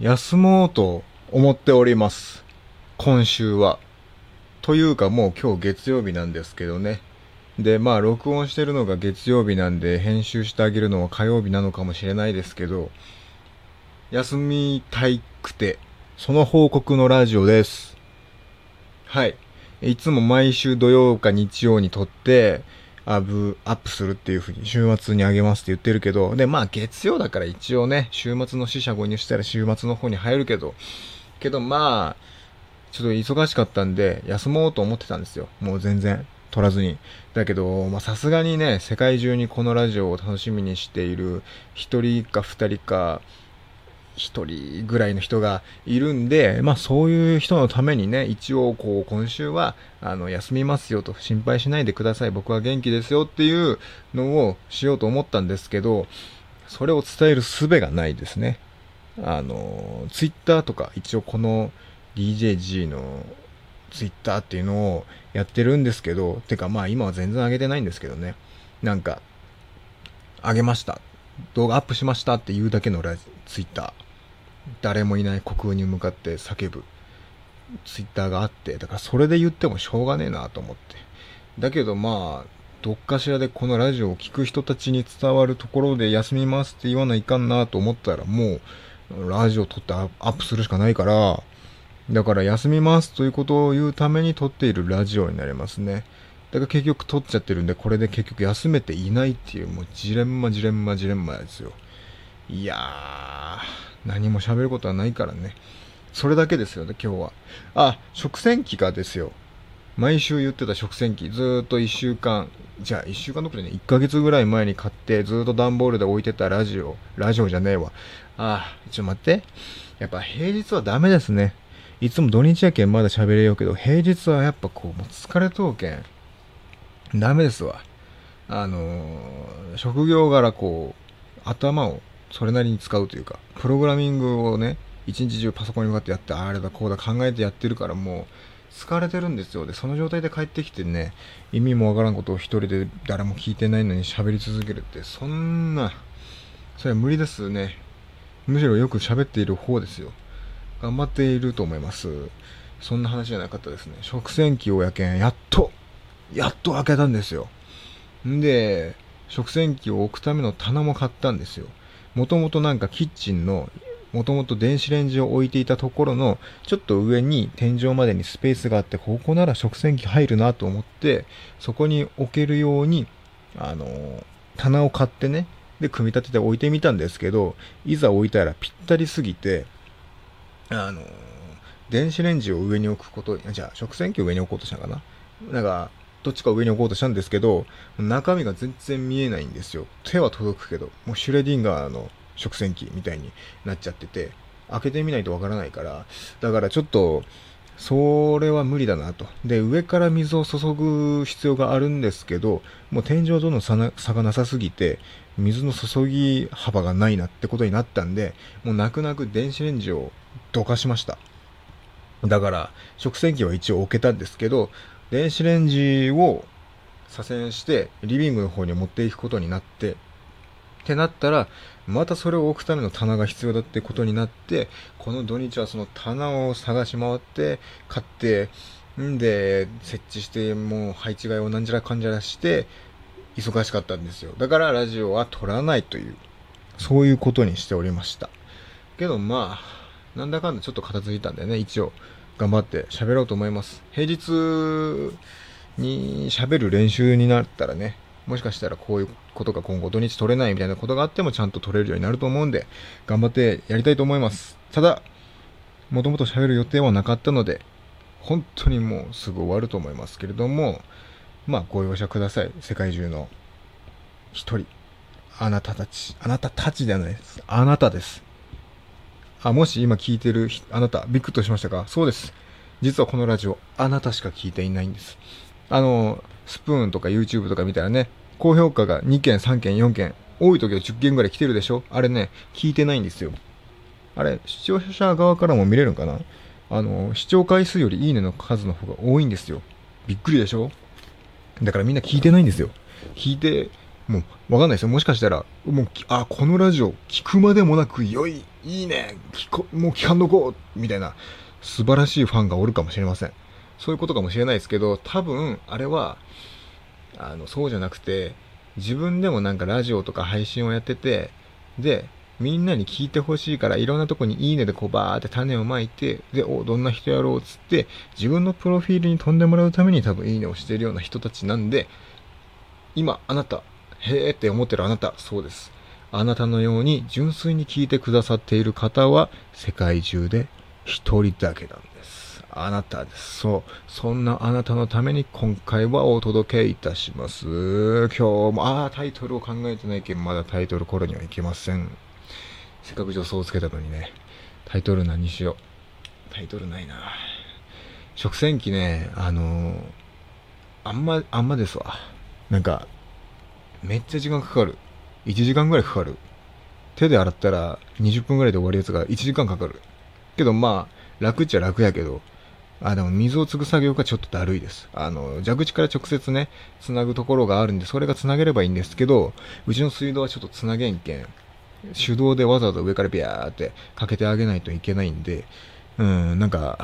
休もうと思っております。今週は。というかもう今日月曜日なんですけどね。で、まあ録音してるのが月曜日なんで編集してあげるのは火曜日なのかもしれないですけど、休みたいくて、その報告のラジオです。はい。いつも毎週土曜か日曜に撮って、アブ、アップするっていう風に週末にあげますって言ってるけど、で、まあ月曜だから一応ね、週末の死者誤入したら週末の方に入るけど、けどまあ、ちょっと忙しかったんで、休もうと思ってたんですよ。もう全然、撮らずに。だけど、まあさすがにね、世界中にこのラジオを楽しみにしている、一人か二人か、一人ぐらいの人がいるんで、まあそういう人のためにね、一応こう今週は、あの、休みますよと、心配しないでください、僕は元気ですよっていうのをしようと思ったんですけど、それを伝える術がないですね。あの、ツイッターとか、一応この DJG のツイッターっていうのをやってるんですけど、てかまあ今は全然上げてないんですけどね。なんか、上げました。動画アップしましたって言うだけのラツイッター。誰もいない虚空に向かって叫ぶツイッターがあって、だからそれで言ってもしょうがねえなと思って。だけどまあ、どっかしらでこのラジオを聞く人たちに伝わるところで休みますって言わないかんなと思ったらもう、ラジオ撮ってアップするしかないから、だから休みますということを言うために撮っているラジオになりますね。だから結局撮っちゃってるんで、これで結局休めていないっていう、もうジレンマジレンマジレンマですよ。いやー、何も喋ることはないからね。それだけですよね、今日は。あ、食洗機がですよ。毎週言ってた食洗機、ずーっと1週間、じゃあ1週間どころでね、1ヶ月ぐらい前に買って、ずーっと段ボールで置いてたラジオ、ラジオじゃねえわ。あー、ちょっと待って。やっぱ平日はダメですね。いつも土日やけんまだ喋れようけど、平日はやっぱこう、もう疲れとうけん。ダメですわ。あのー職業柄こう、頭をそれなりに使うというか、プログラミングをね、一日中パソコンに向かってやって、あれだこうだ考えてやってるからもう、疲れてるんですよ。で、その状態で帰ってきてね、意味もわからんことを一人で誰も聞いてないのに喋り続けるって、そんな、それは無理ですね。むしろよく喋っている方ですよ。頑張っていると思います。そんな話じゃなかったですね。食洗機をやけん、やっと、やっと開けたんですよ。んで、食洗機を置くための棚も買ったんですよ。もともとなんかキッチンの、もともと電子レンジを置いていたところの、ちょっと上に天井までにスペースがあって、ここなら食洗機入るなと思って、そこに置けるように、あの、棚を買ってね、で、組み立てて置いてみたんですけど、いざ置いたらぴったりすぎて、あの、電子レンジを上に置くこと、じゃあ食洗機を上に置こうとしたかな？なんか、どっちか上に置こうとしたんですけど、中身が全然見えないんですよ。手は届くけど、もうシュレディンガーの食洗機みたいになっちゃってて、開けてみないとわからないから、だからちょっと、それは無理だなと。で、上から水を注ぐ必要があるんですけど、もう天井との差がなさすぎて、水の注ぎ幅がないなってことになったんで、もう泣く泣く電子レンジをどかしました。だから、食洗機は一応置けたんですけど、電子レンジを左遷して、リビングの方に持っていくことになって、ってなったら、またそれを置くための棚が必要だってことになって、この土日はその棚を探し回って、買って、んで、設置して、もう配置換えをなんじゃらかんじゃらして、忙しかったんですよ。だからラジオは撮らないという、そういうことにしておりました。けどまあ、なんだかんだちょっと片付いたんでね、一応、頑張って喋ろうと思います。平日に喋る練習になったらね、もしかしたらこういうことが今後土日取れないみたいなことがあってもちゃんと取れるようになると思うんで、頑張ってやりたいと思います。ただ、もともと喋る予定はなかったので、本当にもうすぐ終わると思いますけれども、まあご容赦ください。世界中の一人。あなたたち。あなたたちではないです。あなたです。あ、もし今聞いてるあなた、びっくりとしましたか？そうです。実はこのラジオ、あなたしか聞いていないんです。あの、スプーンとか YouTube とか見たらね、高評価が2件、3件、4件、多い時は10件ぐらい来てるでしょ？あれね、聞いてないんですよ。あれ、視聴者側からも見れるんかな？あの、視聴回数よりいいねの数の方が多いんですよ。びっくりでしょ？だからみんな聞いてないんですよ。聞いてもう、わかんないですよ。もしかしたら、もう、あ、このラジオ、聞くまでもなく、良い、いいね、もう聞かんどこう、みたいな、素晴らしいファンがおるかもしれません。そういうことかもしれないですけど、多分、あれは、あの、そうじゃなくて、自分でもなんかラジオとか配信をやってて、で、みんなに聞いてほしいから、いろんなとこにいいねでこうバーって種をまいて、で、お、どんな人やろうっつって、自分のプロフィールに飛んでもらうために多分いいねをしてるような人たちなんで、今、あなた、へーって思ってるあなた、そうです。あなたのように純粋に聞いてくださっている方は、世界中で一人だけなんです。あなたです。そう。そんなあなたのために今回はお届けいたします。今日も、ああ、タイトルを考えてないけど、まだタイトル頃にはいけません。せっかく助走をつけたのにね。タイトル何しよう。タイトルないな。食洗機ね、あのー、あんま、あんまですわ。なんか、めっちゃ時間かかる。1時間ぐらいかかる。手で洗ったら20分ぐらいで終わるやつが1時間かかる。けどまあ、楽っちゃ楽やけど、あ、でも水を継ぐ作業がちょっとだるいです。あの、蛇口から直接ね、繋ぐところがあるんで、それが繋げればいいんですけど、うちの水道はちょっと繋げんけん、手動でわざわざ上からビャーってかけてあげないといけないんで、うん、なんか、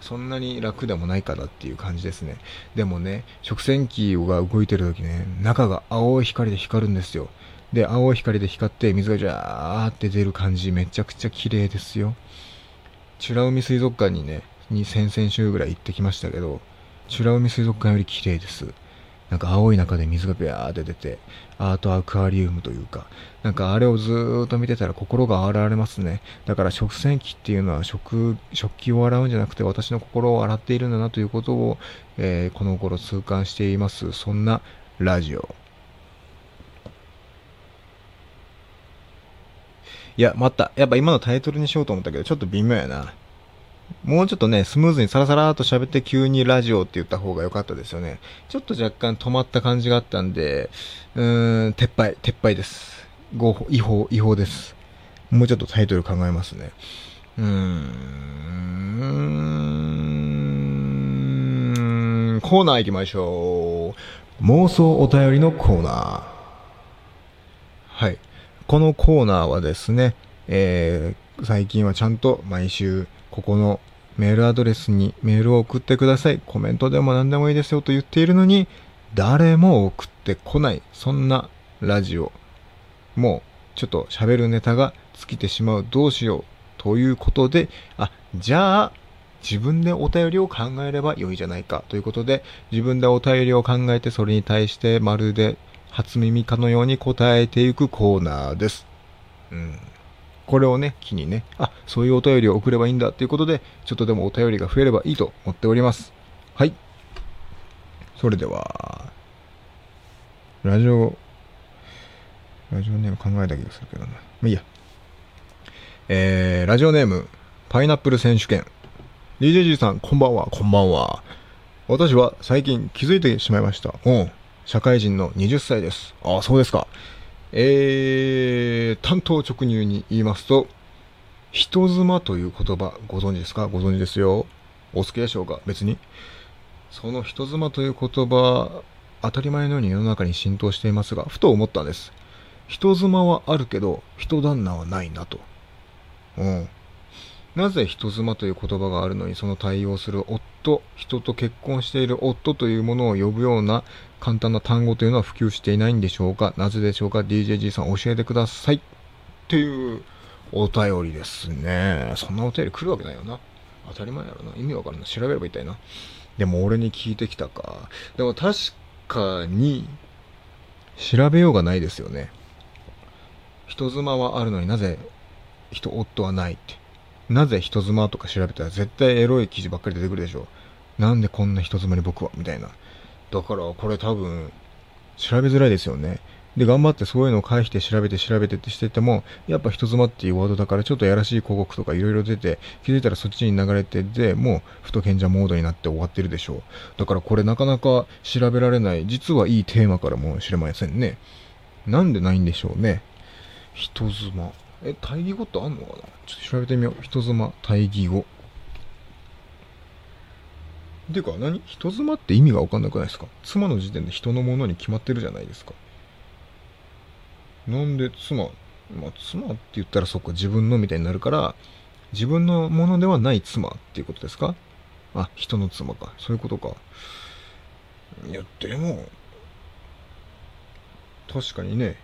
そんなに楽でもないかなっていう感じですね。でもね、食洗機が動いてる時ね、中が青い光で光るんですよ。で、青い光で光って水がジャーって出る感じめちゃくちゃ綺麗ですよ。美ら海水族館にね、に先々週ぐらい行ってきましたけど、美ら海水族館より綺麗です。なんか青い中で水がビャーって出て、アートアクアリウムというか、なんかあれをずーっと見てたら心が洗われますね。だから食洗機っていうのは食、食器を洗うんじゃなくて私の心を洗っているんだなということを、えー、この頃痛感しています。そんなラジオ。いや、待った。やっぱ今のタイトルにしようと思ったけど、ちょっと微妙やな。もうちょっとね、スムーズにサラサラーと喋って急にラジオって言った方が良かったですよね。ちょっと若干止まった感じがあったんで、うーん、撤廃、撤廃です。合法、違法、違法です。もうちょっとタイトル考えますね。うーん、コーナー行きましょう。妄想お便りのコーナー。はい。このコーナーはですね、えー、最近はちゃんと毎週ここのメールアドレスにメールを送ってください。コメントでも何でもいいですよと言っているのに、誰も送ってこない。そんなラジオ。もう、ちょっと喋るネタが尽きてしまう。どうしよう。ということで、あ、じゃあ、自分でお便りを考えれば良いじゃないか。ということで、自分でお便りを考えて、それに対してまるで初耳かのように答えていくコーナーです。うん。これをね、機にね、あ、そういうお便りを送ればいいんだっていうことで、ちょっとでもお便りが増えればいいと思っております。はい。それでは、ラジオ、ラジオネーム考えた気がするけどな。まあ、いいや。えー、ラジオネーム、パイナップル選手権。DJG さん、こんばんは、こんばんは。私は最近気づいてしまいました。うん。社会人の20歳です。ああ、そうですか。えー、担当直入に言いますと、人妻という言葉ご存知ですか？ご存知ですよ。お好きでしょうか？別に。その人妻という言葉、当たり前のように世の中に浸透していますが、ふと思ったんです。人妻はあるけど、人旦那はないなと。うん。なぜ人妻という言葉があるのにその対応する夫、人と結婚している夫というものを呼ぶような簡単な単語というのは普及していないんでしょうか？なぜでしょうか ?DJG さん教えてください。っていうお便りですね。そんなお便り来るわけないよな。当たり前やろな。意味わからんな。調べればいいたいな。でも俺に聞いてきたか。でも確かに、調べようがないですよね。人妻はあるのになぜ人夫はないって。なぜ人妻とか調べたら絶対エロい記事ばっかり出てくるでしょ。なんでこんな人妻に僕はみたいな。だからこれ多分、調べづらいですよね。で、頑張ってそういうのを返して調べて調べてってしてても、やっぱ人妻っていうワードだからちょっとやらしい広告とかいろいろ出て、気づいたらそっちに流れてで、もう、ふと賢者モードになって終わってるでしょう。だからこれなかなか調べられない、実はいいテーマからもしれませんね。なんでないんでしょうね。人妻。え、対義語ってあんのかな？ちょっと調べてみよう。人妻、対義語。てか何？人妻って意味がわかんなくないですか？妻の時点で人のものに決まってるじゃないですか。なんで妻、まあ、妻って言ったらそっか自分のみたいになるから、自分のものではない妻っていうことですか？あ、人の妻か。そういうことか。いや、でも、確かにね、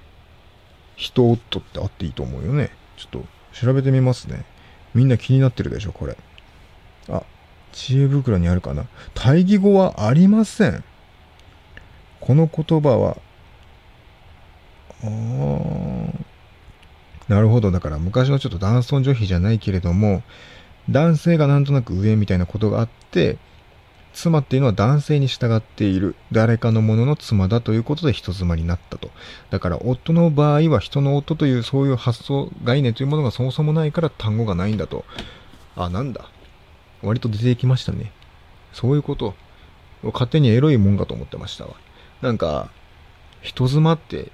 人夫ってあっていいと思うよね。ちょっと調べてみますね。みんな気になってるでしょ、これ。あ、知恵袋にあるかな。対義語はありません。この言葉は、あーなるほど。だから昔はちょっと男尊女卑じゃないけれども、男性がなんとなく上みたいなことがあって、妻っていうのは男性に従っている誰かのものの妻だということで人妻になったと。だから夫の場合は人の夫というそういう発想、概念というものがそもそもないから単語がないんだと。あ、なんだ？割と出てきましたね。そういうこと。勝手にエロいもんかと思ってましたわ。なんか、人妻って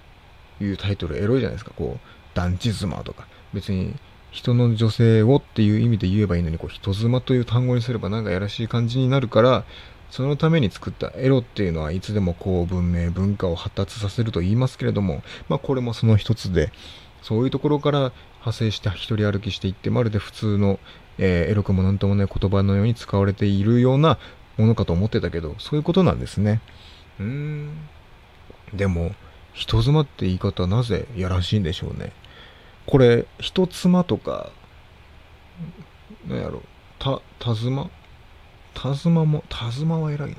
いうタイトルエロいじゃないですか。こう、団地妻とか。別に人の女性をっていう意味で言えばいいのに、こう、人妻という単語にすればなんかやらしい感じになるから、そのために作ったエロっていうのはいつでもこう文明、文化を発達させると言いますけれども、まあこれもその一つで、そういうところから派生して一人歩きしていって、まるで普通の、えー、エロくもなんともない言葉のように使われているようなものかと思ってたけど、そういうことなんですね。うーん。でも、人妻って言い方はなぜやらしいんでしょうね。これ、人妻とか、なんやろ、た、たずま？たずまも、たずまは偉いな。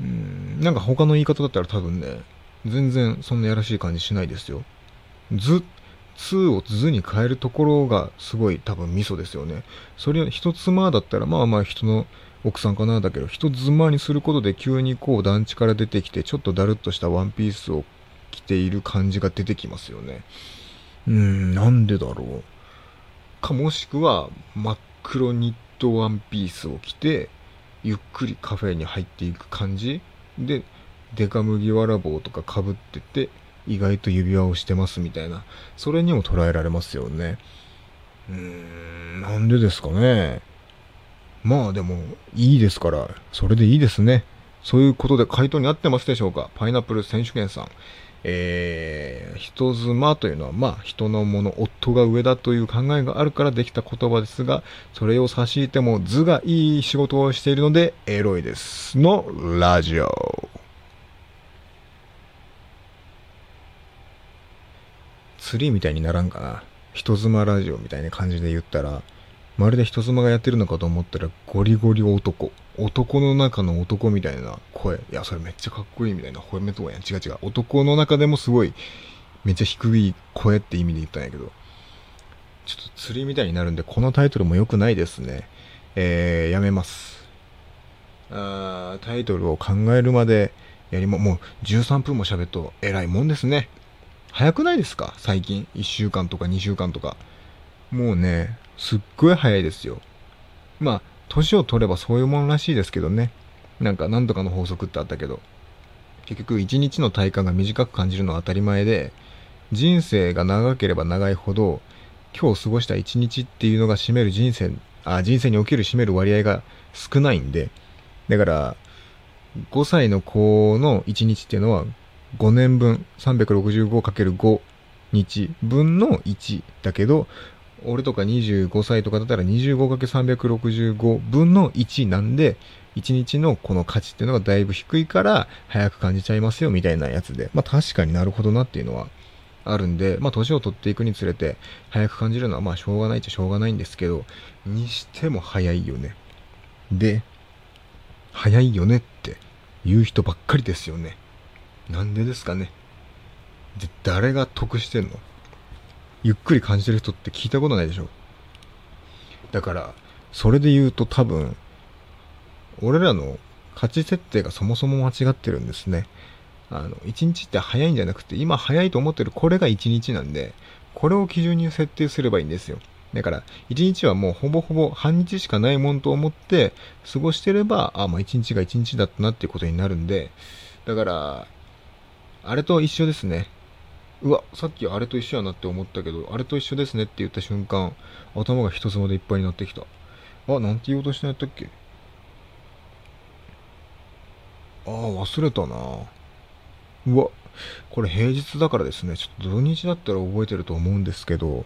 うん、なんか他の言い方だったら多分ね、全然そんなやらしい感じしないですよ。ず、つを図に変えるところがすごい多分ミソですよね。それ一妻だったらまあまあ人の奥さんかなだけど、人妻にすることで急にこう団地から出てきてちょっとだるっとしたワンピースを着ている感じが出てきますよね。うん、なんでだろう。か、もしくは、真っ黒ニットワンピースを着て、ゆっくりカフェに入っていく感じ？で、デカ麦わら帽とか被ってて、意外と指輪をしてますみたいな。それにも捉えられますよね。うーん、なんでですかね。まあでも、いいですから、それでいいですね。そういうことで回答に合ってますでしょうか？パイナップル選手権さん。えー、人妻というのは、まあ、人のもの、夫が上だという考えがあるからできた言葉ですが、それを差し引いても図がいい仕事をしているので、エロいです。のラジオ。ツリーみたいにならんかな。人妻ラジオみたいな感じで言ったら、まるで人妻がやってるのかと思ったら、ゴリゴリ男。男の中の男みたいな声。いや、それめっちゃかっこいいみたいな。褒めとやん。違う違う。男の中でもすごい、めっちゃ低い声って意味で言ったんやけど。ちょっと釣りみたいになるんで、このタイトルも良くないですね。えー、やめます。あタイトルを考えるまでやりも、もう13分も喋っと偉いもんですね。早くないですか？最近？1週間とか2週間とか。もうね、すっごい早いですよ。まあ、年を取ればそういうものらしいですけどね。なんか何とかの法則ってあったけど。結局一日の体感が短く感じるのは当たり前で、人生が長ければ長いほど、今日過ごした一日っていうのが占める人生、あ、人生における占める割合が少ないんで、だから、5歳の子の1日っていうのは5年分 365×5 日分の1だけど、俺とか25歳とかだったら 25×365 分の1なんで、1日のこの価値っていうのがだいぶ低いから早く感じちゃいますよみたいなやつで、まあ確かになるほどなっていうのはあるんで、まあ年を取っていくにつれて早く感じるのはまあしょうがないっちゃしょうがないんですけど、にしても早いよね。で、早いよねって言う人ばっかりですよね。なんでですかね。で、誰が得してんの？ゆっくり感じてる人って聞いたことないでしょ。だから、それで言うと多分、俺らの価値設定がそもそも間違ってるんですね。あの、1日って早いんじゃなくて、今早いと思ってるこれが1日なんで、これを基準に設定すればいいんですよ。だから、1日はもうほぼほぼ半日しかないもんと思って過ごしてれば、あ、まあ1日が1日だったなっていうことになるんで、だから、あれと一緒ですね。うわ、さっきあれと一緒やなって思ったけど、あれと一緒ですねって言った瞬間、頭が一つまでいっぱいになってきた。あ、なんて言おうとしたんやったっけ？ああ、忘れたな。うわ、これ平日だからですね、ちょっと土日だったら覚えてると思うんですけど、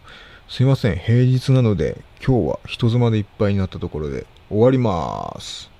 すいません、平日なので今日は人妻でいっぱいになったところで終わりまーす。